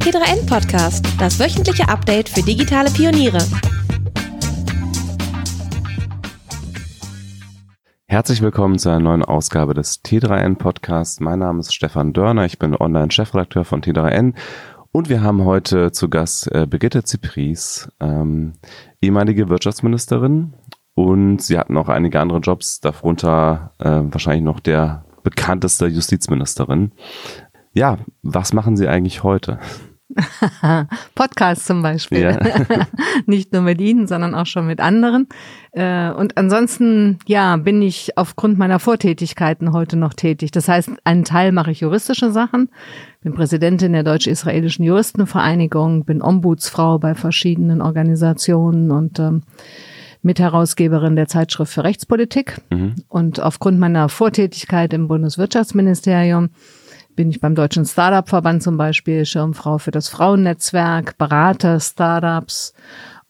T3N Podcast, das wöchentliche Update für digitale Pioniere. Herzlich willkommen zu einer neuen Ausgabe des T3N Podcasts. Mein Name ist Stefan Dörner, ich bin Online-Chefredakteur von T3N und wir haben heute zu Gast äh, Brigitte Zipries, ähm, ehemalige Wirtschaftsministerin und sie hatten auch einige andere Jobs, darunter äh, wahrscheinlich noch der bekannteste Justizministerin. Ja, was machen Sie eigentlich heute? Podcast zum Beispiel. Ja. Nicht nur mit Ihnen, sondern auch schon mit anderen. Äh, und ansonsten, ja, bin ich aufgrund meiner Vortätigkeiten heute noch tätig. Das heißt, einen Teil mache ich juristische Sachen. Bin Präsidentin der Deutsch-Israelischen Juristenvereinigung, bin Ombudsfrau bei verschiedenen Organisationen und ähm, Mitherausgeberin der Zeitschrift für Rechtspolitik. Mhm. Und aufgrund meiner Vortätigkeit im Bundeswirtschaftsministerium bin ich beim Deutschen Startup-Verband zum Beispiel Schirmfrau für das Frauennetzwerk, Berater Startups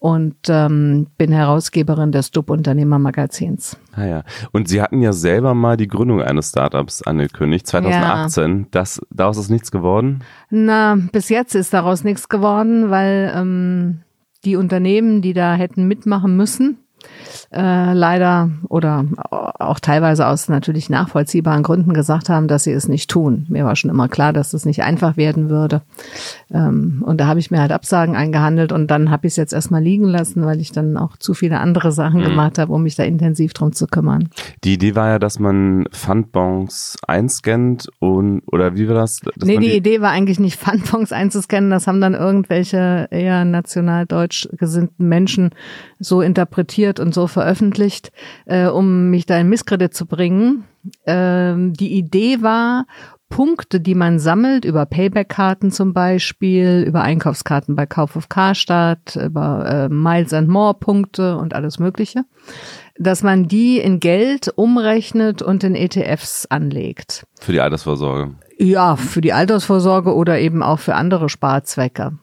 und ähm, bin Herausgeberin des DUB-Unternehmermagazins. Ah ja. Und Sie hatten ja selber mal die Gründung eines Startups angekündigt, 2018. Ja. Das, daraus ist nichts geworden? Na, bis jetzt ist daraus nichts geworden, weil ähm, die Unternehmen, die da hätten mitmachen müssen, äh, leider oder auch teilweise aus natürlich nachvollziehbaren Gründen gesagt haben, dass sie es nicht tun. Mir war schon immer klar, dass es nicht einfach werden würde. Ähm, und da habe ich mir halt Absagen eingehandelt und dann habe ich es jetzt erstmal liegen lassen, weil ich dann auch zu viele andere Sachen mhm. gemacht habe, um mich da intensiv drum zu kümmern. Die Idee war ja, dass man Fundbons einscannt und oder wie war das? Nee, die, die, Idee war eigentlich nicht Fundbons einzuscannen, das haben dann irgendwelche eher nationaldeutsch gesinnten Menschen so interpretiert und so veröffentlicht, äh, um mich da in Misskredit zu bringen. Ähm, die Idee war, Punkte, die man sammelt, über Payback-Karten zum Beispiel, über Einkaufskarten bei Kauf auf Karstadt, über äh, Miles and More Punkte und alles Mögliche, dass man die in Geld umrechnet und in ETFs anlegt. Für die Altersvorsorge. Ja, für die Altersvorsorge oder eben auch für andere Sparzwecke.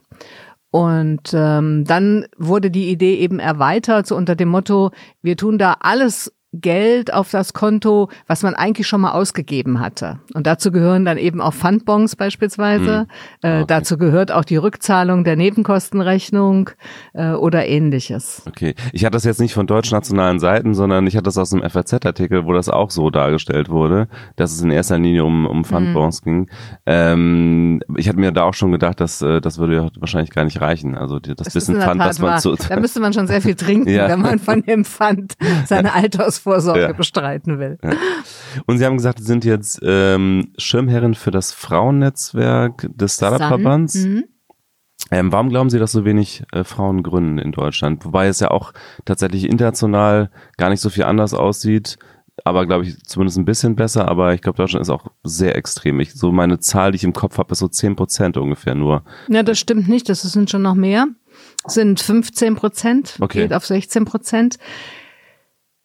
Und ähm, dann wurde die Idee eben erweitert, so unter dem Motto, wir tun da alles Geld auf das Konto, was man eigentlich schon mal ausgegeben hatte. Und dazu gehören dann eben auch Fundbons beispielsweise. Hm. Äh, okay. Dazu gehört auch die Rückzahlung der Nebenkostenrechnung äh, oder ähnliches. Okay, ich hatte das jetzt nicht von deutschnationalen Seiten, sondern ich hatte das aus einem FAZ-Artikel, wo das auch so dargestellt wurde, dass es in erster Linie um, um Fundbons hm. ging. Ähm, ich hatte mir da auch schon gedacht, dass äh, das würde ja wahrscheinlich gar nicht reichen. Also das, das Wissen Fund, was man zu... Da müsste man schon sehr viel trinken, ja. wenn man von dem Fund seine Alters Altersvorsorge ja. bestreiten will. Ja. Und Sie haben gesagt, Sie sind jetzt ähm, Schirmherrin für das Frauennetzwerk des Startup-Verbands. Mhm. Ähm, warum glauben Sie, dass so wenig äh, Frauen gründen in Deutschland? Wobei es ja auch tatsächlich international gar nicht so viel anders aussieht, aber glaube ich zumindest ein bisschen besser. Aber ich glaube, Deutschland ist auch sehr extrem. Ich, so meine Zahl, die ich im Kopf habe, ist so 10 Prozent ungefähr nur. Ja, das stimmt nicht. Das sind schon noch mehr. Das sind 15 Prozent, okay. geht auf 16 Prozent.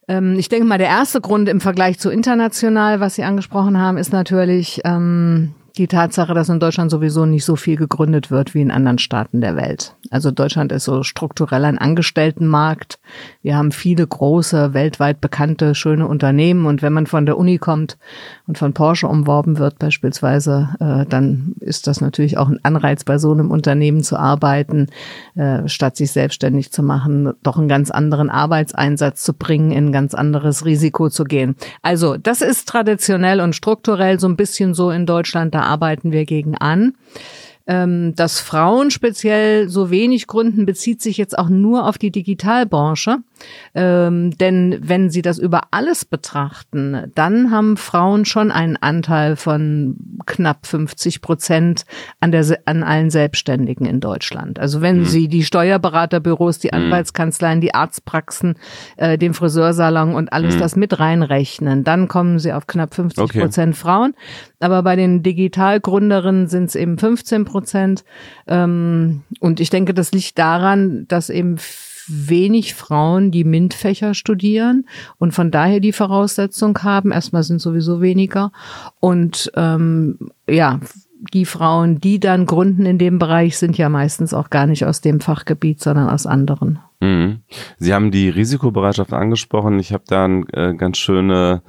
Ähm, ich denke mal, der erste Grund im Vergleich zu international, was Sie angesprochen haben, ist natürlich ähm, die Tatsache, dass in Deutschland sowieso nicht so viel gegründet wird wie in anderen Staaten der Welt. Also Deutschland ist so strukturell ein Angestelltenmarkt. Wir haben viele große, weltweit bekannte, schöne Unternehmen. Und wenn man von der Uni kommt und von Porsche umworben wird beispielsweise, äh, dann ist das natürlich auch ein Anreiz, bei so einem Unternehmen zu arbeiten, äh, statt sich selbstständig zu machen, doch einen ganz anderen Arbeitseinsatz zu bringen, in ein ganz anderes Risiko zu gehen. Also das ist traditionell und strukturell so ein bisschen so in Deutschland. Da arbeiten wir gegen an. Ähm, dass Frauen speziell so wenig gründen, bezieht sich jetzt auch nur auf die Digitalbranche. Ähm, denn wenn Sie das über alles betrachten, dann haben Frauen schon einen Anteil von knapp 50 Prozent an, der, an allen Selbstständigen in Deutschland. Also wenn mhm. Sie die Steuerberaterbüros, die mhm. Anwaltskanzleien, die Arztpraxen, äh, den Friseursalon und alles mhm. das mit reinrechnen, dann kommen Sie auf knapp 50 okay. Prozent Frauen. Aber bei den Digitalgründerinnen sind es eben 15 Prozent. Ähm, und ich denke, das liegt daran, dass eben wenig Frauen, die MINT-Fächer studieren und von daher die Voraussetzung haben. Erstmal sind sowieso weniger. Und ähm, ja, die Frauen, die dann gründen in dem Bereich, sind ja meistens auch gar nicht aus dem Fachgebiet, sondern aus anderen. Mhm. Sie haben die Risikobereitschaft angesprochen. Ich habe da eine äh, ganz schöne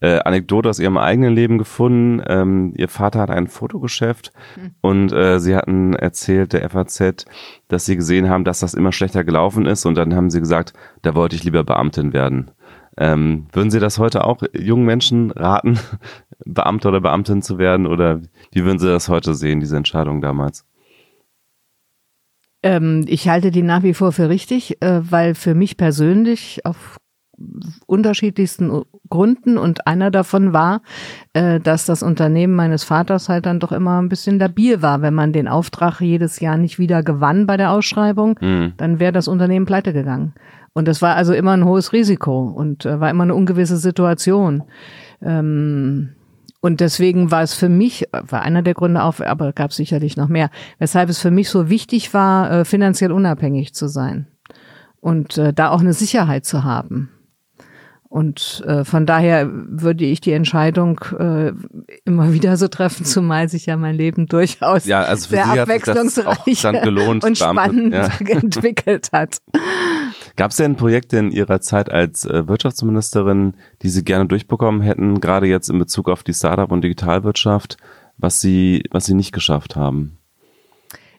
äh, Anekdote aus ihrem eigenen Leben gefunden. Ähm, ihr Vater hat ein Fotogeschäft mhm. und äh, sie hatten erzählt der FAZ, dass sie gesehen haben, dass das immer schlechter gelaufen ist und dann haben sie gesagt, da wollte ich lieber Beamtin werden. Ähm, würden Sie das heute auch jungen Menschen raten, Beamter oder Beamtin zu werden oder wie würden Sie das heute sehen, diese Entscheidung damals? Ähm, ich halte die nach wie vor für richtig, äh, weil für mich persönlich auf unterschiedlichsten Gründen und einer davon war, äh, dass das Unternehmen meines Vaters halt dann doch immer ein bisschen labil war. Wenn man den Auftrag jedes Jahr nicht wieder gewann bei der Ausschreibung, mhm. dann wäre das Unternehmen pleite gegangen. Und das war also immer ein hohes Risiko und äh, war immer eine ungewisse Situation. Ähm, und deswegen war es für mich, war einer der Gründe auch, aber gab sicherlich noch mehr, weshalb es für mich so wichtig war, äh, finanziell unabhängig zu sein und da auch eine Sicherheit zu haben. Und äh, von daher würde ich die Entscheidung äh, immer wieder so treffen, zumal sich ja mein Leben durchaus ja, also sehr abwechslungsreich und spannend ja. entwickelt hat. Gab es denn Projekte in Ihrer Zeit als äh, Wirtschaftsministerin, die Sie gerne durchbekommen hätten, gerade jetzt in Bezug auf die Startup- und Digitalwirtschaft, was Sie, was Sie nicht geschafft haben?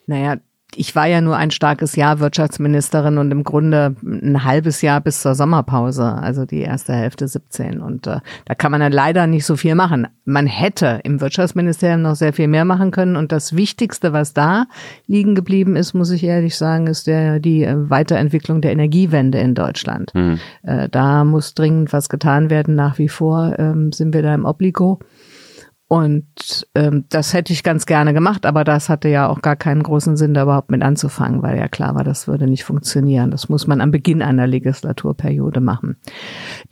Naja, ich war ja nur ein starkes Jahr Wirtschaftsministerin und im Grunde ein halbes Jahr bis zur Sommerpause, also die erste Hälfte 17. Und äh, da kann man dann leider nicht so viel machen. Man hätte im Wirtschaftsministerium noch sehr viel mehr machen können. Und das Wichtigste, was da liegen geblieben ist, muss ich ehrlich sagen, ist der, die äh, Weiterentwicklung der Energiewende in Deutschland. Mhm. Äh, da muss dringend was getan werden. Nach wie vor ähm, sind wir da im Obligo. Und ähm, das hätte ich ganz gerne gemacht, aber das hatte ja auch gar keinen großen Sinn, da überhaupt mit anzufangen, weil ja klar war, das würde nicht funktionieren. Das muss man am Beginn einer Legislaturperiode machen.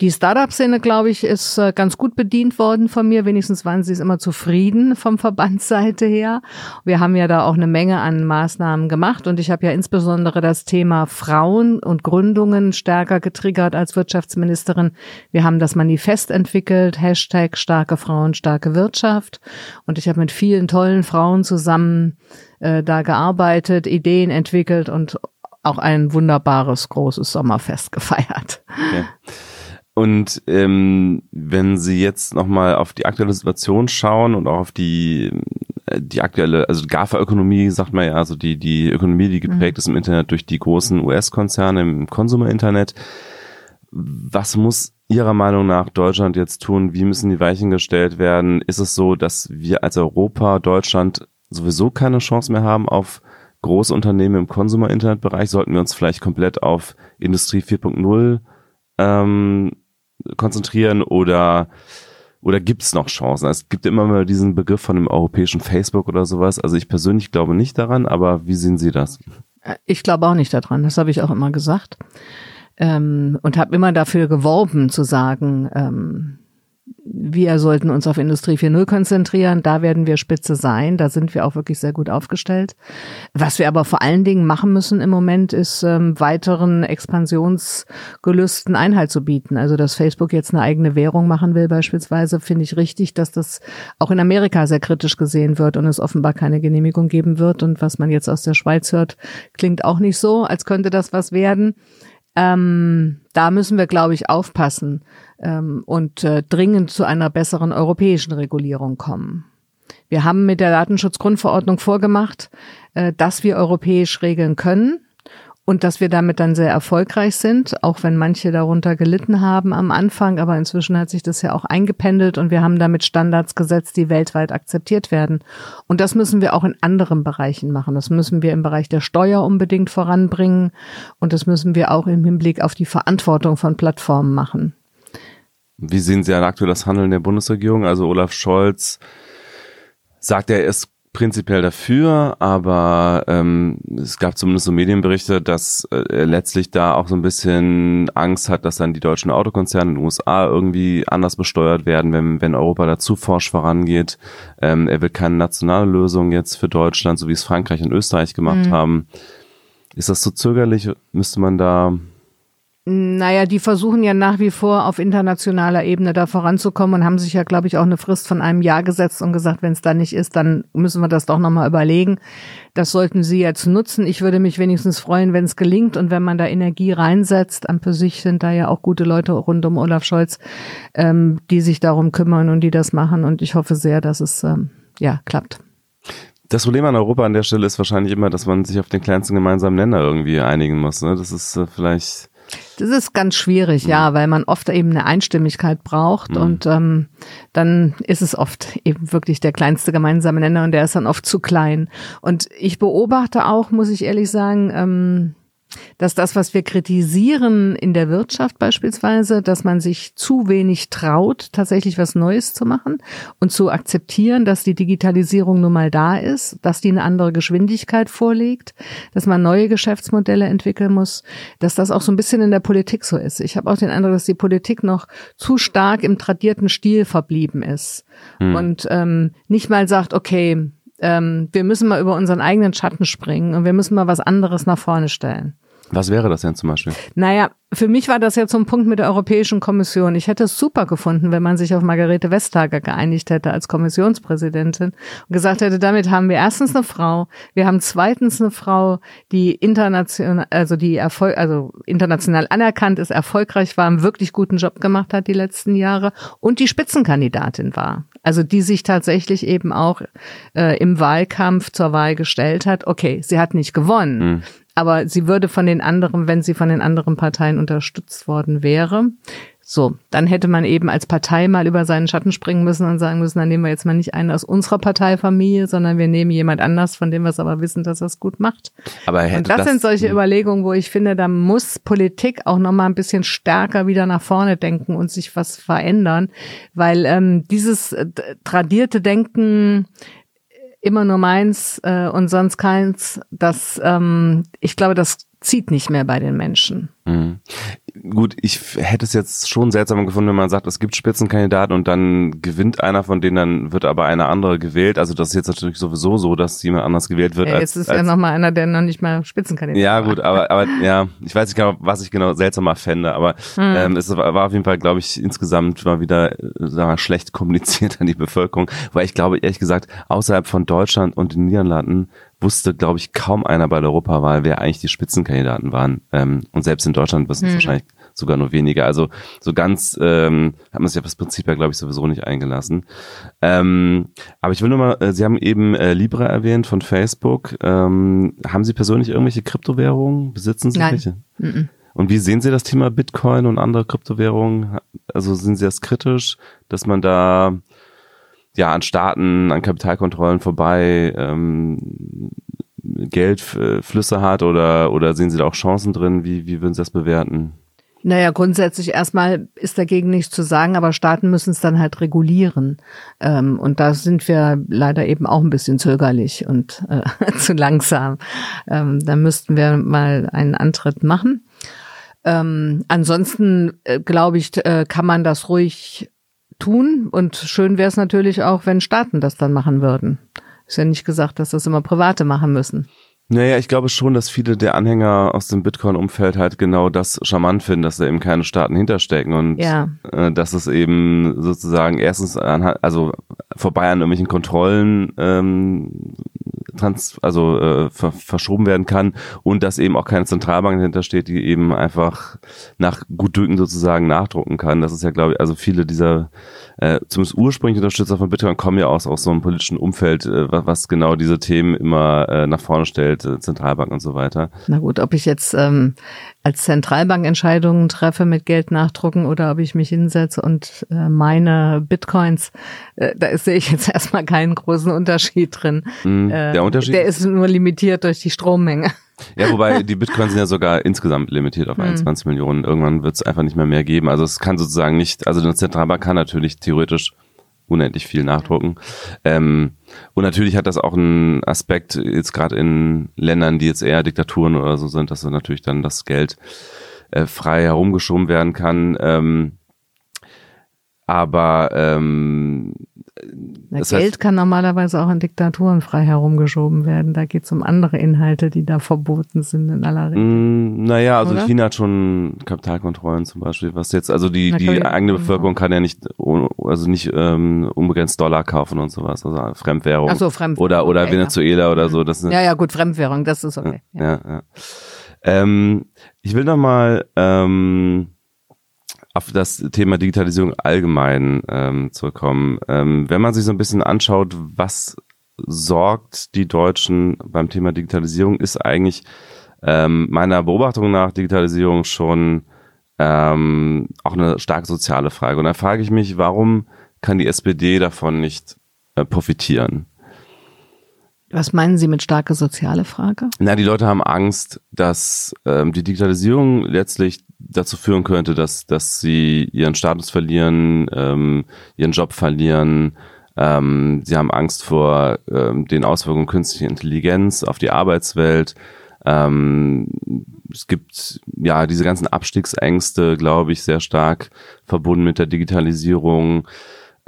Die Startup-Szene, glaube ich, ist äh, ganz gut bedient worden von mir. Wenigstens waren sie es immer zufrieden vom Verbandsseite her. Wir haben ja da auch eine Menge an Maßnahmen gemacht und ich habe ja insbesondere das Thema Frauen und Gründungen stärker getriggert als Wirtschaftsministerin. Wir haben das Manifest entwickelt, Hashtag starke Frauen, starke Wirtschaft. Wirtschaft. Und ich habe mit vielen tollen Frauen zusammen äh, da gearbeitet, Ideen entwickelt und auch ein wunderbares großes Sommerfest gefeiert. Okay. Und ähm, wenn Sie jetzt nochmal auf die aktuelle Situation schauen und auch auf die äh, die aktuelle, also GAFA-Ökonomie, sagt man ja, also die, die Ökonomie, die geprägt mhm. ist im Internet durch die großen US-Konzerne im Consumer-Internet. Was muss Ihrer Meinung nach Deutschland jetzt tun? Wie müssen die Weichen gestellt werden? Ist es so, dass wir als Europa, Deutschland sowieso keine Chance mehr haben auf große Unternehmen im Consumer-Internet-Bereich? Sollten wir uns vielleicht komplett auf Industrie 4.0 ähm, konzentrieren oder oder gibt es noch Chancen? Es gibt immer mal diesen Begriff von dem europäischen Facebook oder sowas. Also ich persönlich glaube nicht daran, aber wie sehen Sie das? Ich glaube auch nicht daran. Das habe ich auch immer gesagt ähm, und habe immer dafür geworben zu sagen, ähm, wir sollten uns auf Industrie 4.0 konzentrieren. Da werden wir Spitze sein. Da sind wir auch wirklich sehr gut aufgestellt. Was wir aber vor allen Dingen machen müssen im Moment ist, ähm, weiteren Expansionsgelüsten Einhalt zu bieten. Also, dass Facebook jetzt eine eigene Währung machen will beispielsweise, finde ich richtig, dass das auch in Amerika sehr kritisch gesehen wird und es offenbar keine Genehmigung geben wird. Und was man jetzt aus der Schweiz hört, klingt auch nicht so, als könnte das was werden. Ähm, da müssen wir, glaube ich, aufpassen ähm, und äh, dringend zu einer besseren europäischen Regulierung kommen. Wir haben mit der Datenschutzgrundverordnung vorgemacht, äh, dass wir europäisch regeln können und dass wir damit dann sehr erfolgreich sind, auch wenn manche darunter gelitten haben am Anfang. Aber inzwischen hat sich das ja auch eingependelt und wir haben damit Standards gesetzt, die weltweit akzeptiert werden. Und das müssen wir auch in anderen Bereichen machen. Das müssen wir im Bereich der Steuer unbedingt voranbringen und das müssen wir auch im Hinblick auf die Verantwortung von Plattformen machen. Wie sehen Sie aktuell das Handeln der Bundesregierung? Also Olaf Scholz sagt, er ist prinzipiell dafür, aber ähm, es gab zumindest so Medienberichte, dass äh, er letztlich da auch so ein bisschen Angst hat, dass dann die deutschen Autokonzerne in den USA irgendwie anders besteuert werden, wenn, wenn Europa da zu forsch vorangeht. Ähm, er will keine nationale Lösung jetzt für Deutschland, so wie es Frankreich und Österreich gemacht mhm. haben. Ist das so zögerlich? Müsste man da Naja, die versuchen ja nach wie vor auf internationaler Ebene da voranzukommen und haben sich ja, glaube ich, auch eine Frist von einem Jahr gesetzt und gesagt, wenn es da nicht ist, dann müssen wir das doch nochmal überlegen. Das sollten sie jetzt nutzen. Ich würde mich wenigstens freuen, wenn es gelingt und wenn man da Energie reinsetzt. An für sich sind da ja auch gute Leute rund um Olaf Scholz, ähm, die sich darum kümmern und die das machen. Und ich hoffe sehr, dass es ähm, ja klappt. Das Problem an Europa an der Stelle ist wahrscheinlich immer, dass man sich auf den kleinsten gemeinsamen Nenner irgendwie einigen muss. Ne? Das ist äh, vielleicht das ist ganz schwierig, mhm. ja, weil man oft eben eine Einstimmigkeit braucht mhm. und ähm, dann ist es oft eben wirklich der kleinste gemeinsame Nenner und der ist dann oft zu klein. Und ich beobachte auch, muss ich ehrlich sagen, ähm, dass das, was wir kritisieren in der Wirtschaft beispielsweise, dass man sich zu wenig traut, tatsächlich was Neues zu machen und zu akzeptieren, dass die Digitalisierung nun mal da ist, dass die eine andere Geschwindigkeit vorlegt, dass man neue Geschäftsmodelle entwickeln muss, dass das auch so ein bisschen in der Politik so ist. Ich habe auch den Eindruck, dass die Politik noch zu stark im tradierten Stil verblieben ist hm. und ähm, nicht mal sagt, okay, ähm, wir müssen mal über unseren eigenen Schatten springen und wir müssen mal was anderes nach vorne stellen. Was wäre das denn zum Beispiel? Naja, für mich war das jetzt so ein Punkt mit der Europäischen Kommission. Ich hätte es super gefunden, wenn man sich auf Margarete Vestager geeinigt hätte als Kommissionspräsidentin und gesagt hätte, damit haben wir erstens eine Frau, wir haben zweitens eine Frau, die international, also die Erfolg, also international anerkannt ist, erfolgreich war, einen wirklich guten Job gemacht hat die letzten Jahre und die Spitzenkandidatin war. Also die sich tatsächlich eben auch äh, im Wahlkampf zur Wahl gestellt hat. Okay, sie hat nicht gewonnen, mhm aber sie würde von den anderen, wenn sie von den anderen Parteien unterstützt worden wäre. So, dann hätte man eben als Partei mal über seinen Schatten springen müssen und sagen müssen, dann nehmen wir jetzt mal nicht einen aus unserer Parteifamilie, sondern wir nehmen jemand anders, von dem wir es aber wissen, dass er es gut macht. Aber und das, das sind solche mh. Überlegungen, wo ich finde, da muss Politik auch noch mal ein bisschen stärker wieder nach vorne denken und sich was verändern, weil ähm, dieses äh, tradierte Denken immer nur meins äh, und sonst keins, das, ähm, ich glaube, das zieht nicht mehr bei den Menschen. Mhm gut, ich hätte es jetzt schon seltsam gefunden, wenn man sagt, es gibt Spitzenkandidaten und dann gewinnt einer von denen, dann wird aber eine andere gewählt. Also das ist jetzt natürlich sowieso so, dass jemand anders gewählt wird. Ja, jetzt als, ist als, ja nochmal einer, der noch nicht mal Spitzenkandidat Ja, gut, aber, aber ja, ich weiß nicht genau, was ich genau seltsamer fände, aber hm. ähm, es war auf jeden Fall, glaube ich, insgesamt mal wieder sagen wir, schlecht kommuniziert an die Bevölkerung, weil ich glaube, ehrlich gesagt, außerhalb von Deutschland und den Niederlanden wusste, glaube ich, kaum einer bei der Europawahl, wer eigentlich die Spitzenkandidaten waren. Ähm, und selbst in Deutschland wissen es hm. wahrscheinlich sogar nur weniger. Also so ganz ähm, hat man sich auf das Prinzip ja, glaube ich, sowieso nicht eingelassen. Ähm, aber ich will nur mal, äh, Sie haben eben äh, Libra erwähnt von Facebook. Ähm, haben Sie persönlich irgendwelche Kryptowährungen? Besitzen Sie Nein. welche? Mm Und wie sehen Sie das Thema Bitcoin und andere Kryptowährungen? Also sind Sie das kritisch, dass man da ja an Staaten, an Kapitalkontrollen vorbei ähm, Geldflüsse hat oder, oder sehen Sie da auch Chancen drin? Wie, wie würden Sie das bewerten? Naja, grundsätzlich erstmal ist dagegen nichts zu sagen, aber Staaten müssen es dann halt regulieren. Ähm, und da sind wir leider eben auch ein bisschen zögerlich und äh, zu langsam. Ähm, da müssten wir mal einen Antritt machen. Ähm, ansonsten äh, glaube ich, äh, kann man das ruhig tun. Und schön wäre es natürlich auch, wenn Staaten das dann machen würden. Ist ja nicht gesagt, dass das immer Private machen müssen. Naja, ich glaube schon, dass viele der Anhänger aus dem Bitcoin-Umfeld halt genau das charmant finden, dass da eben keine Staaten hinterstecken und ja. äh, dass es eben sozusagen erstens an, also vorbei an irgendwelchen Kontrollen ähm, trans, also äh, ver verschoben werden kann und dass eben auch keine Zentralbank dahinter steht, die eben einfach nach Gutdünken sozusagen nachdrucken kann. Das ist ja, glaube ich, also viele dieser äh, zumindest ursprüngliche Unterstützer von Bitcoin kommen ja aus, aus so einem politischen Umfeld, äh, was genau diese Themen immer äh, nach vorne stellt, äh, Zentralbank und so weiter. Na gut, ob ich jetzt ähm, als Zentralbank Entscheidungen treffe mit Geld nachdrucken oder ob ich mich hinsetze und äh, meine Bitcoins, äh, da sehe ich jetzt erstmal keinen großen Unterschied drin. Der äh, Unterschied? Der ist nur limitiert durch die Strommenge. Ja, wobei die Bitcoins sind ja sogar insgesamt limitiert auf 21 hm. Millionen. Irgendwann wird es einfach nicht mehr mehr geben. Also es kann sozusagen nicht, also eine Zentralbank kann natürlich theoretisch unendlich viel nachdrucken. Ähm, und natürlich hat das auch einen Aspekt, jetzt gerade in Ländern, die jetzt eher Diktaturen oder so sind, dass natürlich dann das Geld äh, frei herumgeschoben werden kann. Ähm, aber ähm, Na, Geld heißt, kann normalerweise auch in Diktaturen frei herumgeschoben werden. Da geht es um andere Inhalte, die da verboten sind in aller Regel. Mm, naja, also Oder? China hat schon Kapitalkontrollen zum Beispiel, was jetzt, also die, die eigene Bevölkerung kann ja nicht, also nicht ähm, unbegrenzt Dollar kaufen und sowas, also Fremdwährung. Ach so, Fremdwährung. Oder, oder okay, Venezuela ja. oder so. Das ja, ja, gut, Fremdwährung, das ist okay. Ja, ja. ja. Ähm, ich will noch mal ähm, auf das Thema Digitalisierung allgemein ähm, zurückkommen. Ähm, wenn man sich so ein bisschen anschaut, was sorgt die Deutschen beim Thema Digitalisierung, ist eigentlich ähm, meiner Beobachtung nach Digitalisierung schon ähm, auch eine stark soziale Frage. Und da frage ich mich, warum kann die SPD davon nicht äh, profitieren? Was meinen Sie mit starke soziale Frage? Na, die Leute haben Angst, dass ähm, die Digitalisierung letztlich dazu führen könnte, dass, dass sie ihren Status verlieren, ähm, ihren Job verlieren. Ähm, sie haben Angst vor ähm, den Auswirkungen künstlicher Intelligenz auf die Arbeitswelt. Ähm, es gibt ja diese ganzen Abstiegsängste, glaube ich, sehr stark verbunden mit der Digitalisierung.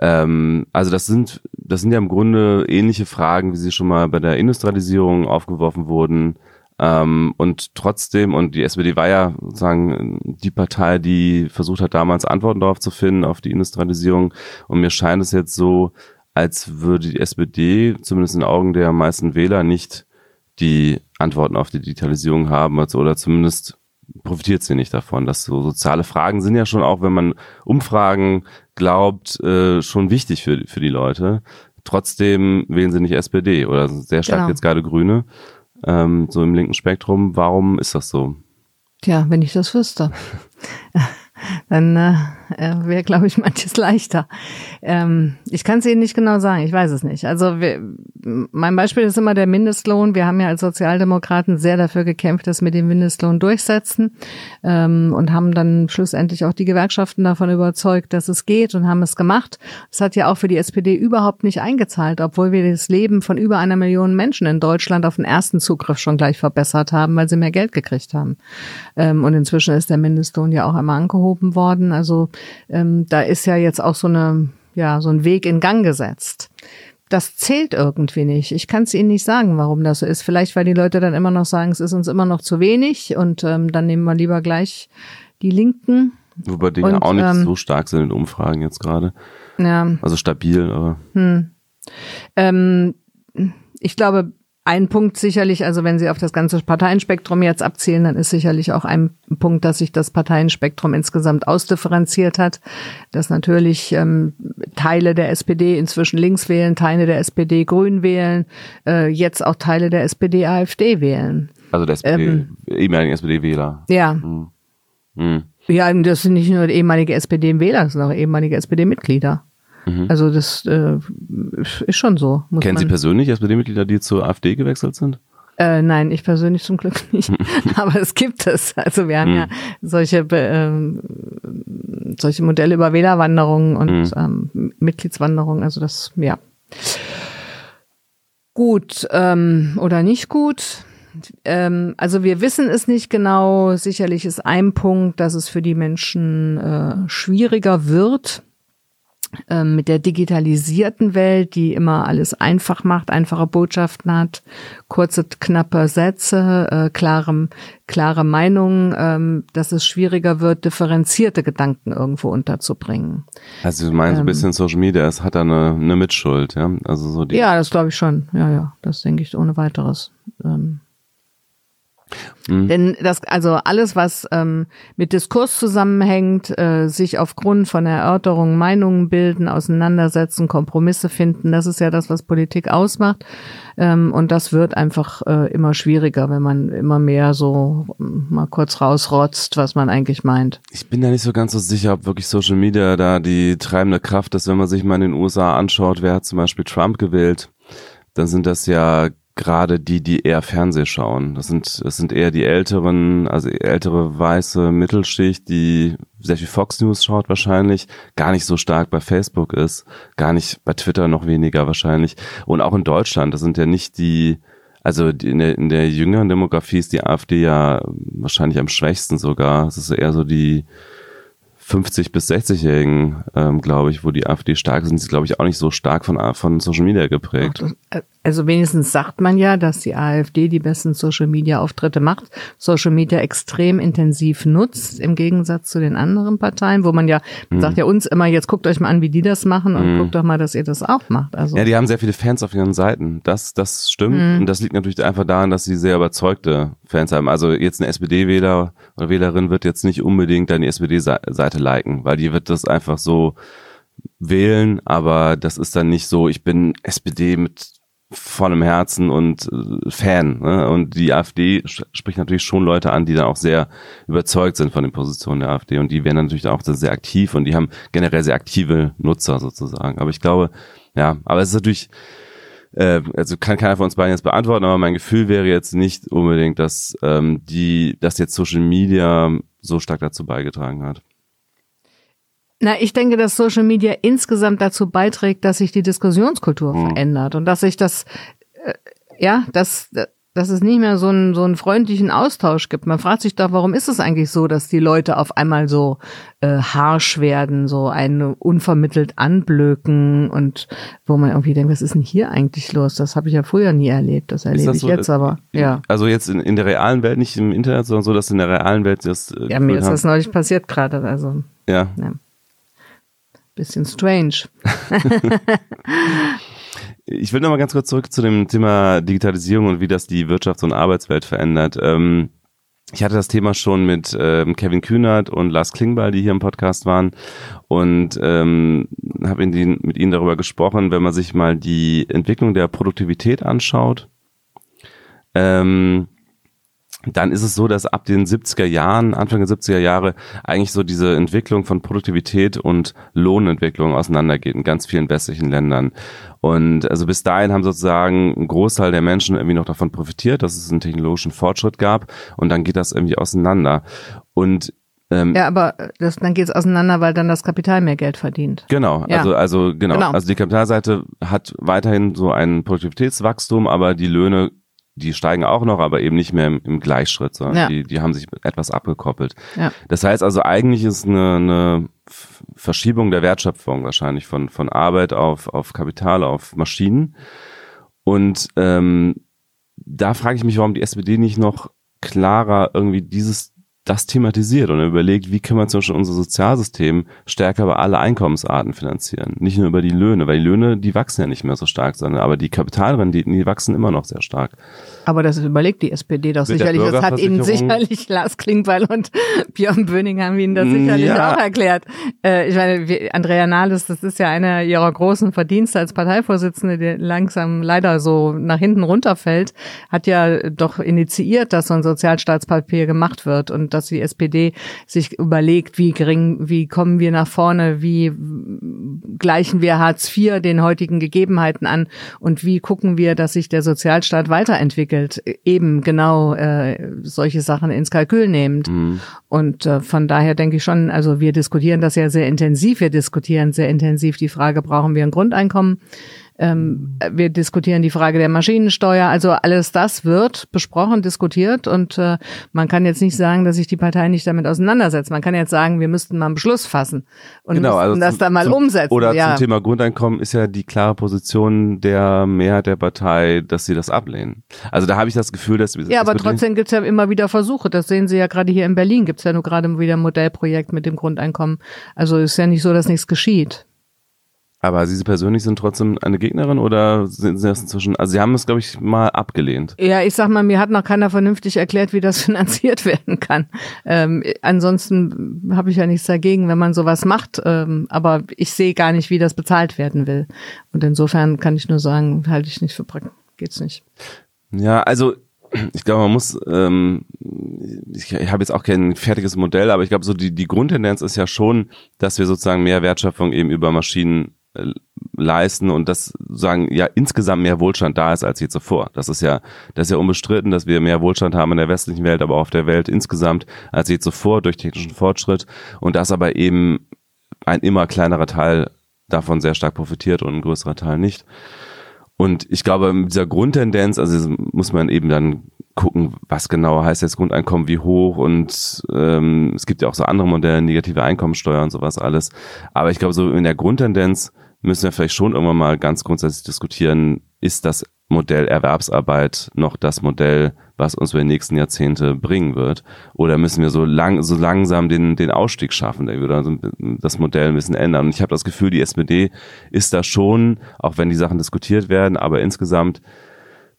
Ähm, also das sind, das sind ja im Grunde ähnliche Fragen, wie sie schon mal bei der Industrialisierung aufgeworfen wurden. Ähm, und trotzdem, und die SPD war ja sozusagen die Partei, die versucht hat, damals Antworten darauf zu finden, auf die Industrialisierung. Und mir scheint es jetzt so, als würde die SPD, zumindest in den Augen der meisten Wähler, nicht die Antworten auf die Digitalisierung haben, also, oder zumindest profitiert sie nicht davon. Das so soziale Fragen sind ja schon auch, wenn man Umfragen glaubt, äh, schon wichtig für, für die Leute. Trotzdem wählen sie nicht SPD oder sehr stark genau. jetzt gerade Grüne, ähm, so im linken Spektrum. Warum ist das so? Tja, wenn ich das wüsste. dann äh, äh wäre, glaube ich, manches leichter. Ähm, ich kann es Ihnen nicht genau sagen, ich weiß es nicht. Also wir, mein Beispiel ist immer der Mindestlohn. Wir haben ja als Sozialdemokraten sehr dafür gekämpft, dass wir den Mindestlohn durchsetzen ähm, und haben dann schlussendlich auch die Gewerkschaften davon überzeugt, dass es geht und haben es gemacht. Das hat ja auch für die SPD überhaupt nicht eingezahlt, obwohl wir das Leben von über einer Million Menschen in Deutschland auf den ersten Zugriff schon gleich verbessert haben, weil sie mehr Geld gekriegt haben. Ähm, und inzwischen ist der Mindestlohn ja auch einmal angehoben worden. Also ähm, da ist ja jetzt auch so eine ja so ein Weg in Gang gesetzt das zählt irgendwie nicht. Ich kann es Ihnen nicht sagen, warum das so ist. Vielleicht, weil die Leute dann immer noch sagen, es ist uns immer noch zu wenig und ähm, dann nehmen wir lieber gleich die Linken. Wobei die und, ja auch nicht ähm, so stark sind in Umfragen jetzt gerade. Ja. Also stabil, aber. Hm. Ähm, ich glaube, ein Punkt sicherlich, also wenn Sie auf das ganze Parteienspektrum jetzt abzielen, dann ist sicherlich auch ein Punkt, dass sich das Parteienspektrum insgesamt ausdifferenziert hat, dass natürlich ähm, Teile der SPD inzwischen links wählen, Teile der SPD grün wählen, äh, jetzt auch Teile der SPD AfD wählen. Also der SPD, ähm, ehemaligen SPD-Wähler. Ja. Hm. Hm. Ja, das sind nicht nur ehemalige SPD-Wähler, das sind auch ehemalige SPD-Mitglieder. Mhm. Also das äh, ist schon so. Kennen Sie persönlich SPD-Mitglieder, die zur AfD gewechselt sind? Äh, nein, ich persönlich zum Glück nicht. Aber es gibt es. Also wir haben mhm. ja solche, äh, solche Modelle über Wählerwanderungen und mhm. ähm, Mitgliedswanderungen. Also das, ja. Gut ähm, oder nicht gut. Ähm, also wir wissen es nicht genau. Sicherlich ist ein Punkt, dass es für die Menschen äh, schwieriger wird ähm, mit der digitalisierten Welt, die immer alles einfach macht, einfache Botschaften hat, kurze, knappe Sätze, äh, klare, klare Meinungen, ähm, dass es schwieriger wird, differenzierte Gedanken irgendwo unterzubringen. Also du meinst ähm, ein bisschen Social Media, es hat da eine, eine Mitschuld, ja? Also so die ja, das glaube ich schon. Ja, ja, das denke ich ohne weiteres. Ähm, Mhm. Denn das, also alles, was ähm, mit Diskurs zusammenhängt, äh, sich aufgrund von Erörterungen Meinungen bilden, auseinandersetzen, Kompromisse finden, das ist ja das, was Politik ausmacht. Ähm, und das wird einfach äh, immer schwieriger, wenn man immer mehr so ähm, mal kurz rausrotzt, was man eigentlich meint. Ich bin da nicht so ganz so sicher, ob wirklich Social Media da die treibende Kraft ist, wenn man sich mal in den USA anschaut, wer hat zum Beispiel Trump gewählt dann sind das ja gerade die, die eher Fernseh schauen. Das sind, das sind eher die älteren, also ältere weiße Mittelschicht, die sehr viel Fox News schaut wahrscheinlich, gar nicht so stark bei Facebook ist, gar nicht bei Twitter noch weniger wahrscheinlich. Und auch in Deutschland, das sind ja nicht die, also in, der, in der jüngeren Demografie ist die AfD ja wahrscheinlich am schwächsten sogar. Es ist eher so die 50 bis 60-Jährigen, ähm, glaube ich, wo die AfD stark sind, ist, glaube ich, auch nicht so stark von, von Social Media geprägt. Also wenigstens sagt man ja, dass die AfD die besten Social Media Auftritte macht, Social Media extrem intensiv nutzt, im Gegensatz zu den anderen Parteien, wo man ja, man mhm. sagt ja uns immer, jetzt guckt euch mal an, wie die das machen und mhm. guckt doch mal, dass ihr das auch macht. Also. Ja, die haben sehr viele Fans auf ihren Seiten. Das, das stimmt. Mhm. Und das liegt natürlich einfach daran, dass sie sehr überzeugte Fans haben. Also jetzt ein SPD-Wähler oder Wählerin wird jetzt nicht unbedingt deine SPD-Seite liken, weil die wird das einfach so wählen, aber das ist dann nicht so, ich bin SPD mit vollem Herzen und äh, Fan. Ne? Und die AfD spricht natürlich schon Leute an, die dann auch sehr überzeugt sind von den Positionen der AfD und die werden natürlich auch sehr aktiv und die haben generell sehr aktive Nutzer sozusagen. Aber ich glaube, ja, aber es ist natürlich, äh, also kann keiner von uns beiden jetzt beantworten, aber mein Gefühl wäre jetzt nicht unbedingt, dass ähm, die, dass jetzt Social Media so stark dazu beigetragen hat. Na, ich denke, dass Social Media insgesamt dazu beiträgt, dass sich die Diskussionskultur mhm. verändert und dass sich das, äh, ja, dass, dass es nicht mehr so einen, so einen freundlichen Austausch gibt. Man fragt sich doch, warum ist es eigentlich so, dass die Leute auf einmal so äh, harsch werden, so einen unvermittelt anblöken und wo man irgendwie denkt, was ist denn hier eigentlich los? Das habe ich ja früher nie erlebt. Das erlebe das ich so, jetzt aber. Ja. Also jetzt in, in der realen Welt, nicht im Internet, sondern so, dass in der realen Welt das. Äh, ja, mir ist das neulich passiert gerade. Also. Ja. ja. Bisschen strange. ich will noch mal ganz kurz zurück zu dem Thema Digitalisierung und wie das die Wirtschafts- und Arbeitswelt verändert. Ähm, ich hatte das Thema schon mit ähm, Kevin Kühnert und Lars Klingbeil, die hier im Podcast waren, und ähm, habe mit ihnen darüber gesprochen, wenn man sich mal die Entwicklung der Produktivität anschaut. Ähm, dann ist es so, dass ab den 70er Jahren, Anfang der 70er Jahre, eigentlich so diese Entwicklung von Produktivität und Lohnentwicklung auseinandergeht in ganz vielen westlichen Ländern. Und also bis dahin haben sozusagen ein Großteil der Menschen irgendwie noch davon profitiert, dass es einen technologischen Fortschritt gab und dann geht das irgendwie auseinander. Und ähm, ja, aber das, dann geht es auseinander, weil dann das Kapital mehr Geld verdient. Genau, ja. also also genau. genau, also die Kapitalseite hat weiterhin so ein Produktivitätswachstum, aber die Löhne die steigen auch noch, aber eben nicht mehr im, im Gleichschritt, sondern ja. die, die haben sich etwas abgekoppelt. Ja. Das heißt also, eigentlich ist eine, eine Verschiebung der Wertschöpfung wahrscheinlich von, von Arbeit auf, auf Kapital, auf Maschinen. Und ähm, da frage ich mich, warum die SPD nicht noch klarer irgendwie dieses das thematisiert und überlegt, wie kann man zum Beispiel unser Sozialsystem stärker über alle Einkommensarten finanzieren. Nicht nur über die Löhne, weil die Löhne, die wachsen ja nicht mehr so stark, sondern aber die Kapitalrenditen, die wachsen immer noch sehr stark. Aber das überlegt die SPD doch Mit sicherlich. Das hat Ihnen sicherlich Lars Klingbeil und Björn Böning haben Ihnen das sicherlich ja. auch erklärt. Äh, ich meine, Andrea Nahles, das ist ja einer ihrer großen Verdienste als Parteivorsitzende, die langsam leider so nach hinten runterfällt, hat ja doch initiiert, dass so ein Sozialstaatspapier gemacht wird und dass die SPD sich überlegt, wie gering, wie kommen wir nach vorne, wie gleichen wir Hartz IV den heutigen Gegebenheiten an und wie gucken wir, dass sich der Sozialstaat weiterentwickelt, eben genau äh, solche Sachen ins Kalkül nehmend. Mhm. Und äh, von daher denke ich schon, also wir diskutieren das ja sehr intensiv, wir diskutieren sehr intensiv die Frage, brauchen wir ein Grundeinkommen? Ähm, wir diskutieren die Frage der Maschinensteuer. Also alles das wird besprochen, diskutiert und äh, man kann jetzt nicht sagen, dass sich die Partei nicht damit auseinandersetzt. Man kann jetzt sagen, wir müssten mal einen Beschluss fassen und genau, also das zum, dann mal zum, umsetzen. Oder ja. zum Thema Grundeinkommen ist ja die klare Position der Mehrheit der Partei, dass sie das ablehnen. Also da habe ich das Gefühl, dass wir Ja, aber trotzdem gibt es ja immer wieder Versuche. Das sehen Sie ja gerade hier in Berlin. Gibt es ja nur gerade wieder ein Modellprojekt mit dem Grundeinkommen. Also ist ja nicht so, dass nichts geschieht. Aber Sie persönlich sind trotzdem eine Gegnerin oder sind Sie das inzwischen, also Sie haben es, glaube ich, mal abgelehnt. Ja, ich sag mal, mir hat noch keiner vernünftig erklärt, wie das finanziert werden kann. Ähm, ansonsten habe ich ja nichts dagegen, wenn man sowas macht, ähm, aber ich sehe gar nicht, wie das bezahlt werden will. Und insofern kann ich nur sagen, halte ich nicht für geht's nicht. Ja, also ich glaube, man muss, ähm, ich, ich habe jetzt auch kein fertiges Modell, aber ich glaube, so die, die Grundtendenz ist ja schon, dass wir sozusagen mehr Wertschöpfung eben über Maschinen leisten und das sagen ja insgesamt mehr Wohlstand da ist als je zuvor. Das ist ja das ist ja unbestritten, dass wir mehr Wohlstand haben in der westlichen Welt, aber auch auf der Welt insgesamt als je zuvor durch technischen Fortschritt und dass aber eben ein immer kleinerer Teil davon sehr stark profitiert und ein größerer Teil nicht. Und ich glaube, mit dieser Grundtendenz, also muss man eben dann gucken, was genau heißt jetzt Grundeinkommen, wie hoch und ähm, es gibt ja auch so andere Modelle, negative Einkommensteuer und sowas alles. Aber ich glaube, so in der Grundtendenz müssen wir vielleicht schon irgendwann mal ganz grundsätzlich diskutieren, ist das Modell Erwerbsarbeit noch das Modell, was uns für die nächsten Jahrzehnte bringen wird? Oder müssen wir so lang, so langsam den, den Ausstieg schaffen, oder das Modell ein bisschen ändern? Und ich habe das Gefühl, die SPD ist da schon, auch wenn die Sachen diskutiert werden, aber insgesamt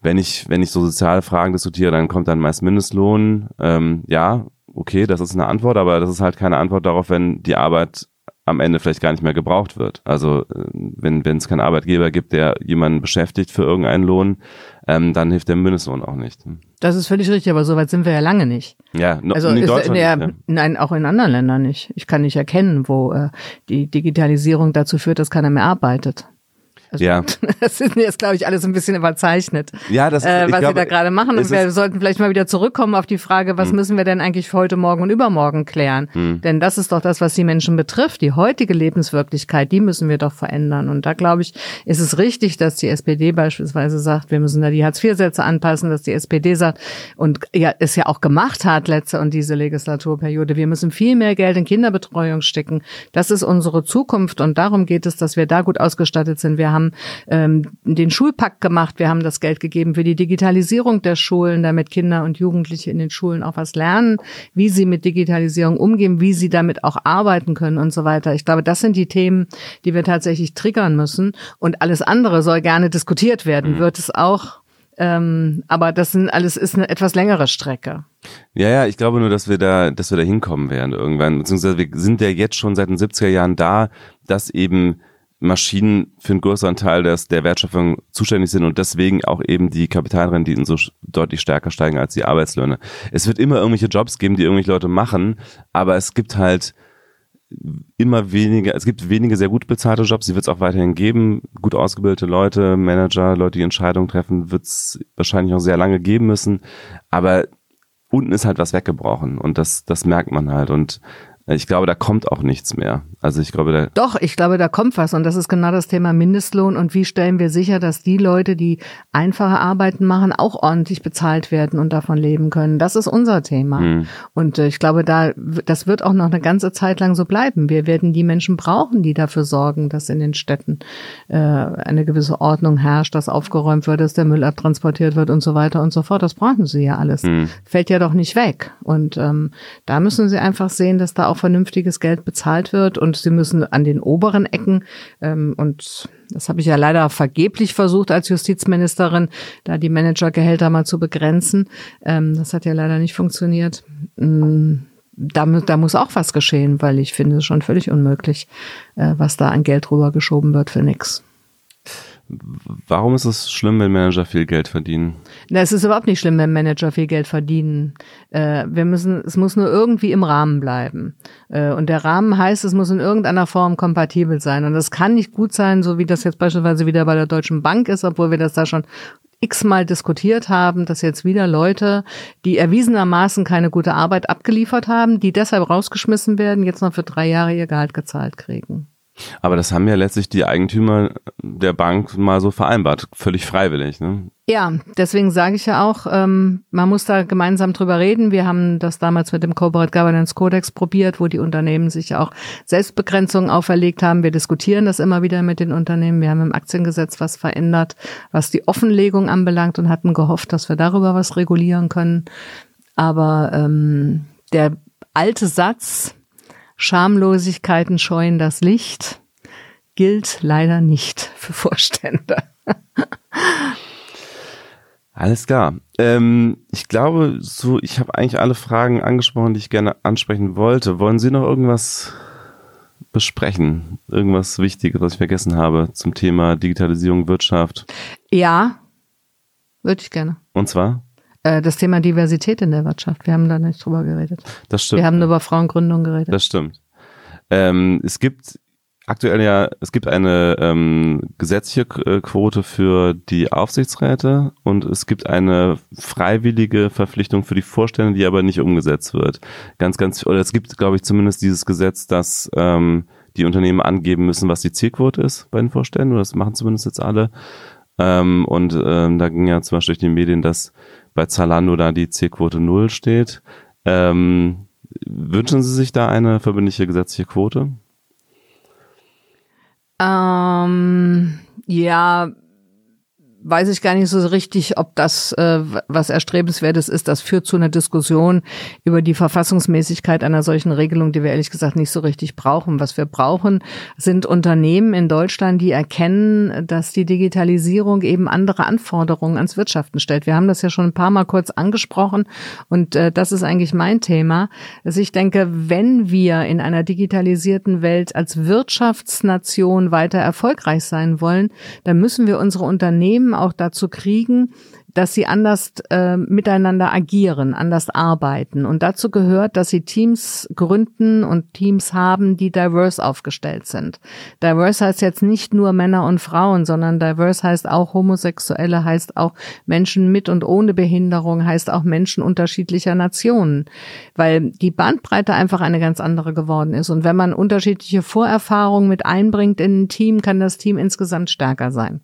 wenn ich, wenn ich so soziale Fragen diskutiere, dann kommt dann meist Mindestlohn. Ähm, ja, okay, das ist eine Antwort, aber das ist halt keine Antwort darauf, wenn die Arbeit am Ende vielleicht gar nicht mehr gebraucht wird. Also äh, wenn wenn es keinen Arbeitgeber gibt, der jemanden beschäftigt für irgendeinen Lohn, ähm, dann hilft der Mindestlohn auch nicht. Das ist völlig richtig, aber soweit sind wir ja lange nicht. Ja, no, also in Deutschland der, nicht, ja. nein, auch in anderen Ländern nicht. Ich kann nicht erkennen, wo äh, die Digitalisierung dazu führt, dass keiner mehr arbeitet. Also, ja. Das ist jetzt, glaube ich, alles ein bisschen überzeichnet, ja, das, äh, was glaube, sie da gerade machen. Und wir sollten vielleicht mal wieder zurückkommen auf die Frage, was hm. müssen wir denn eigentlich für heute Morgen und übermorgen klären? Hm. Denn das ist doch das, was die Menschen betrifft. Die heutige Lebenswirklichkeit, die müssen wir doch verändern. Und da, glaube ich, ist es richtig, dass die SPD beispielsweise sagt, wir müssen da die Hartz-IV-Sätze anpassen, dass die SPD sagt und ja, es ja auch gemacht hat, letzte und diese Legislaturperiode, wir müssen viel mehr Geld in Kinderbetreuung stecken. Das ist unsere Zukunft und darum geht es, dass wir da gut ausgestattet sind. Wir haben haben ähm, den Schulpakt gemacht, wir haben das Geld gegeben für die Digitalisierung der Schulen, damit Kinder und Jugendliche in den Schulen auch was lernen, wie sie mit Digitalisierung umgehen, wie sie damit auch arbeiten können und so weiter. Ich glaube, das sind die Themen, die wir tatsächlich triggern müssen. Und alles andere soll gerne diskutiert werden, mhm. wird es auch. Ähm, aber das sind alles ist eine etwas längere Strecke. Ja, ja, ich glaube nur, dass wir da, dass wir da hinkommen werden irgendwann. Beziehungsweise wir sind ja jetzt schon seit den 70er Jahren da, dass eben Maschinen für einen größeren Teil des, der Wertschöpfung zuständig sind und deswegen auch eben die Kapitalrenditen so deutlich stärker steigen als die Arbeitslöhne. Es wird immer irgendwelche Jobs geben, die irgendwelche Leute machen, aber es gibt halt immer weniger, es gibt wenige sehr gut bezahlte Jobs, die wird es auch weiterhin geben. Gut ausgebildete Leute, Manager, Leute, die Entscheidungen treffen, wird es wahrscheinlich auch sehr lange geben müssen. Aber unten ist halt was weggebrochen und das, das merkt man halt. Und ich glaube, da kommt auch nichts mehr. Also ich glaube, da Doch, ich glaube, da kommt was. Und das ist genau das Thema Mindestlohn. Und wie stellen wir sicher, dass die Leute, die einfache Arbeiten machen, auch ordentlich bezahlt werden und davon leben können? Das ist unser Thema. Mhm. Und äh, ich glaube, da, das wird auch noch eine ganze Zeit lang so bleiben. Wir werden die Menschen brauchen, die dafür sorgen, dass in den Städten äh, eine gewisse Ordnung herrscht, dass aufgeräumt wird, dass der Müll abtransportiert wird und so weiter und so fort. Das brauchen sie ja alles. Mhm. Fällt ja doch nicht weg. Und ähm, da müssen sie einfach sehen, dass da auch auch vernünftiges Geld bezahlt wird und sie müssen an den oberen Ecken ähm, und das habe ich ja leider vergeblich versucht als Justizministerin, da die Managergehälter mal zu begrenzen. Ähm, das hat ja leider nicht funktioniert. Ähm, da, da muss auch was geschehen, weil ich finde es schon völlig unmöglich, äh, was da an Geld rübergeschoben wird für nix. Warum ist es schlimm, wenn Manager viel Geld verdienen? Na, es ist überhaupt nicht schlimm, wenn Manager viel Geld verdienen. Äh, wir müssen, es muss nur irgendwie im Rahmen bleiben. Äh, und der Rahmen heißt, es muss in irgendeiner Form kompatibel sein. Und das kann nicht gut sein, so wie das jetzt beispielsweise wieder bei der Deutschen Bank ist, obwohl wir das da schon x-mal diskutiert haben, dass jetzt wieder Leute, die erwiesenermaßen keine gute Arbeit abgeliefert haben, die deshalb rausgeschmissen werden, jetzt noch für drei Jahre ihr Gehalt gezahlt kriegen. Aber das haben ja letztlich die Eigentümer der Bank mal so vereinbart, völlig freiwillig. Ne? Ja, deswegen sage ich ja auch, ähm, man muss da gemeinsam drüber reden. Wir haben das damals mit dem Corporate Governance Codex probiert, wo die Unternehmen sich auch Selbstbegrenzungen auferlegt haben. Wir diskutieren das immer wieder mit den Unternehmen. Wir haben im Aktiengesetz was verändert, was die Offenlegung anbelangt und hatten gehofft, dass wir darüber was regulieren können. Aber ähm, der alte Satz, Schamlosigkeiten scheuen das Licht gilt leider nicht für Vorstände. Alles klar. Ähm, ich glaube, so, ich habe eigentlich alle Fragen angesprochen, die ich gerne ansprechen wollte. Wollen Sie noch irgendwas besprechen? Irgendwas Wichtiges, was ich vergessen habe zum Thema Digitalisierung, Wirtschaft? Ja, würde ich gerne. Und zwar? Äh, das Thema Diversität in der Wirtschaft. Wir haben da nicht drüber geredet. Das stimmt. Wir haben über Frauengründung geredet. Das stimmt. Ähm, es gibt aktuell ja, es gibt eine ähm, gesetzliche äh, Quote für die Aufsichtsräte und es gibt eine freiwillige Verpflichtung für die Vorstände, die aber nicht umgesetzt wird. Ganz, ganz, oder es gibt, glaube ich, zumindest dieses Gesetz, dass ähm, die Unternehmen angeben müssen, was die Zielquote ist bei den Vorständen, oder das machen zumindest jetzt alle. Ähm, und ähm, da ging ja zum Beispiel durch die Medien, dass bei Zalando da die Zielquote null steht. Ähm, wünschen Sie sich da eine verbindliche gesetzliche Quote? Ähm, ja, weiß ich gar nicht so richtig, ob das äh, was erstrebenswertes ist. Das führt zu einer Diskussion über die Verfassungsmäßigkeit einer solchen Regelung, die wir ehrlich gesagt nicht so richtig brauchen. Was wir brauchen, sind Unternehmen in Deutschland, die erkennen, dass die Digitalisierung eben andere Anforderungen ans Wirtschaften stellt. Wir haben das ja schon ein paar Mal kurz angesprochen und äh, das ist eigentlich mein Thema, dass ich denke, wenn wir in einer digitalisierten Welt als Wirtschaftsnation weiter erfolgreich sein wollen, dann müssen wir unsere Unternehmen auch dazu kriegen, dass sie anders äh, miteinander agieren, anders arbeiten. Und dazu gehört, dass sie Teams gründen und Teams haben, die diverse aufgestellt sind. Diverse heißt jetzt nicht nur Männer und Frauen, sondern diverse heißt auch Homosexuelle, heißt auch Menschen mit und ohne Behinderung, heißt auch Menschen unterschiedlicher Nationen, weil die Bandbreite einfach eine ganz andere geworden ist. Und wenn man unterschiedliche Vorerfahrungen mit einbringt in ein Team, kann das Team insgesamt stärker sein.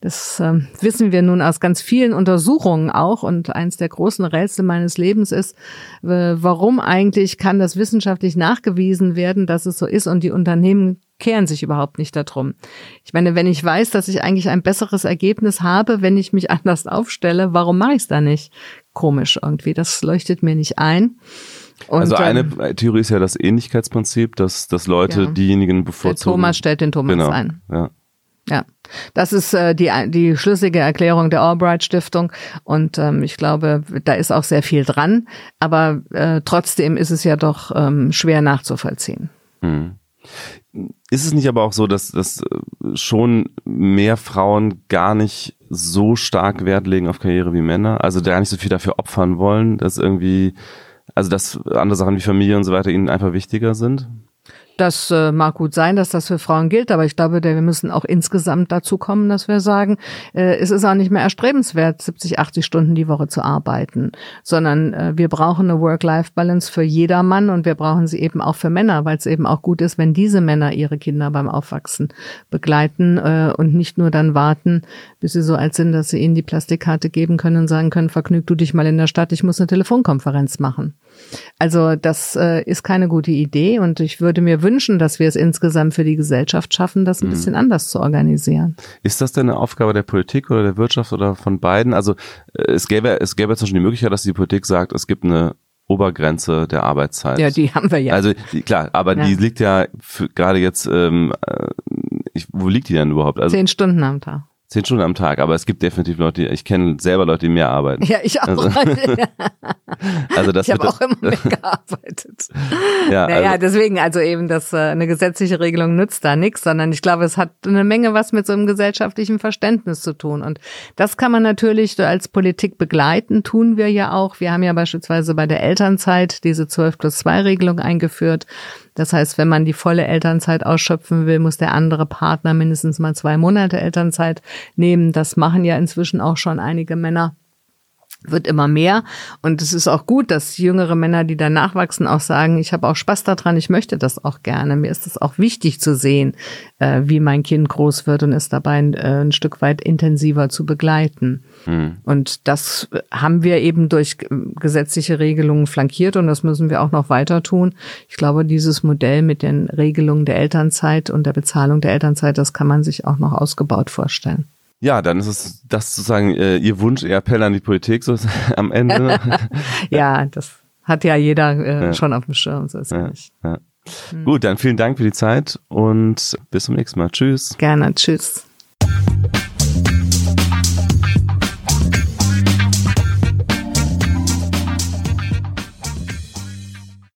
Das äh, wissen wir nun aus ganz vielen Untersuchungen auch. Und eins der großen Rätsel meines Lebens ist, warum eigentlich kann das wissenschaftlich nachgewiesen werden, dass es so ist und die Unternehmen kehren sich überhaupt nicht darum. Ich meine, wenn ich weiß, dass ich eigentlich ein besseres Ergebnis habe, wenn ich mich anders aufstelle, warum mache ich es da nicht? Komisch irgendwie. Das leuchtet mir nicht ein. Und, also eine ähm, Theorie ist ja das Ähnlichkeitsprinzip, dass, dass Leute ja. diejenigen bevorzugen. Der Thomas stellt den Thomas genau. ein. Ja. Ja, das ist äh, die, die schlüssige Erklärung der Albright Stiftung und ähm, ich glaube, da ist auch sehr viel dran, aber äh, trotzdem ist es ja doch ähm, schwer nachzuvollziehen. Hm. Ist es nicht aber auch so, dass, dass äh, schon mehr Frauen gar nicht so stark Wert legen auf Karriere wie Männer, also gar nicht so viel dafür opfern wollen, dass irgendwie, also dass andere Sachen wie Familie und so weiter ihnen einfach wichtiger sind? Das äh, mag gut sein, dass das für Frauen gilt, aber ich glaube, wir müssen auch insgesamt dazu kommen, dass wir sagen, äh, es ist auch nicht mehr erstrebenswert, 70, 80 Stunden die Woche zu arbeiten, sondern äh, wir brauchen eine Work-Life-Balance für jedermann und wir brauchen sie eben auch für Männer, weil es eben auch gut ist, wenn diese Männer ihre Kinder beim Aufwachsen begleiten äh, und nicht nur dann warten, bis sie so alt sind, dass sie ihnen die Plastikkarte geben können und sagen können, vergnüg du dich mal in der Stadt, ich muss eine Telefonkonferenz machen. Also das äh, ist keine gute Idee und ich würde mir wünschen, dass wir es insgesamt für die Gesellschaft schaffen, das ein mhm. bisschen anders zu organisieren. Ist das denn eine Aufgabe der Politik oder der Wirtschaft oder von beiden? Also äh, es gäbe es gäbe zum Beispiel die Möglichkeit, dass die Politik sagt, es gibt eine Obergrenze der Arbeitszeit. Ja, die haben wir ja. Also die, klar, aber ja. die liegt ja gerade jetzt, ähm, äh, ich, wo liegt die denn überhaupt? Also, Zehn Stunden am Tag. Zehn Stunden am Tag, aber es gibt definitiv Leute, ich kenne selber Leute, die mehr arbeiten. Ja, ich auch. Also, also das ich habe auch immer mehr gearbeitet. ja, naja, also, deswegen, also eben, dass äh, eine gesetzliche Regelung nützt da nichts, sondern ich glaube, es hat eine Menge was mit so einem gesellschaftlichen Verständnis zu tun. Und das kann man natürlich als Politik begleiten, tun wir ja auch. Wir haben ja beispielsweise bei der Elternzeit diese 12 plus 2 Regelung eingeführt. Das heißt, wenn man die volle Elternzeit ausschöpfen will, muss der andere Partner mindestens mal zwei Monate Elternzeit nehmen. Das machen ja inzwischen auch schon einige Männer wird immer mehr. Und es ist auch gut, dass jüngere Männer, die danach wachsen, auch sagen, ich habe auch Spaß daran, ich möchte das auch gerne. Mir ist es auch wichtig zu sehen, äh, wie mein Kind groß wird und es dabei ein, äh, ein Stück weit intensiver zu begleiten. Mhm. Und das haben wir eben durch gesetzliche Regelungen flankiert und das müssen wir auch noch weiter tun. Ich glaube, dieses Modell mit den Regelungen der Elternzeit und der Bezahlung der Elternzeit, das kann man sich auch noch ausgebaut vorstellen. Ja, dann ist es das sozusagen äh, Ihr Wunsch, Ihr Appell an die Politik so am Ende. ja, das hat ja jeder äh, ja. schon auf dem Schirm, so ist ja, nicht. Ja. Hm. Gut, dann vielen Dank für die Zeit und bis zum nächsten Mal. Tschüss. Gerne, tschüss.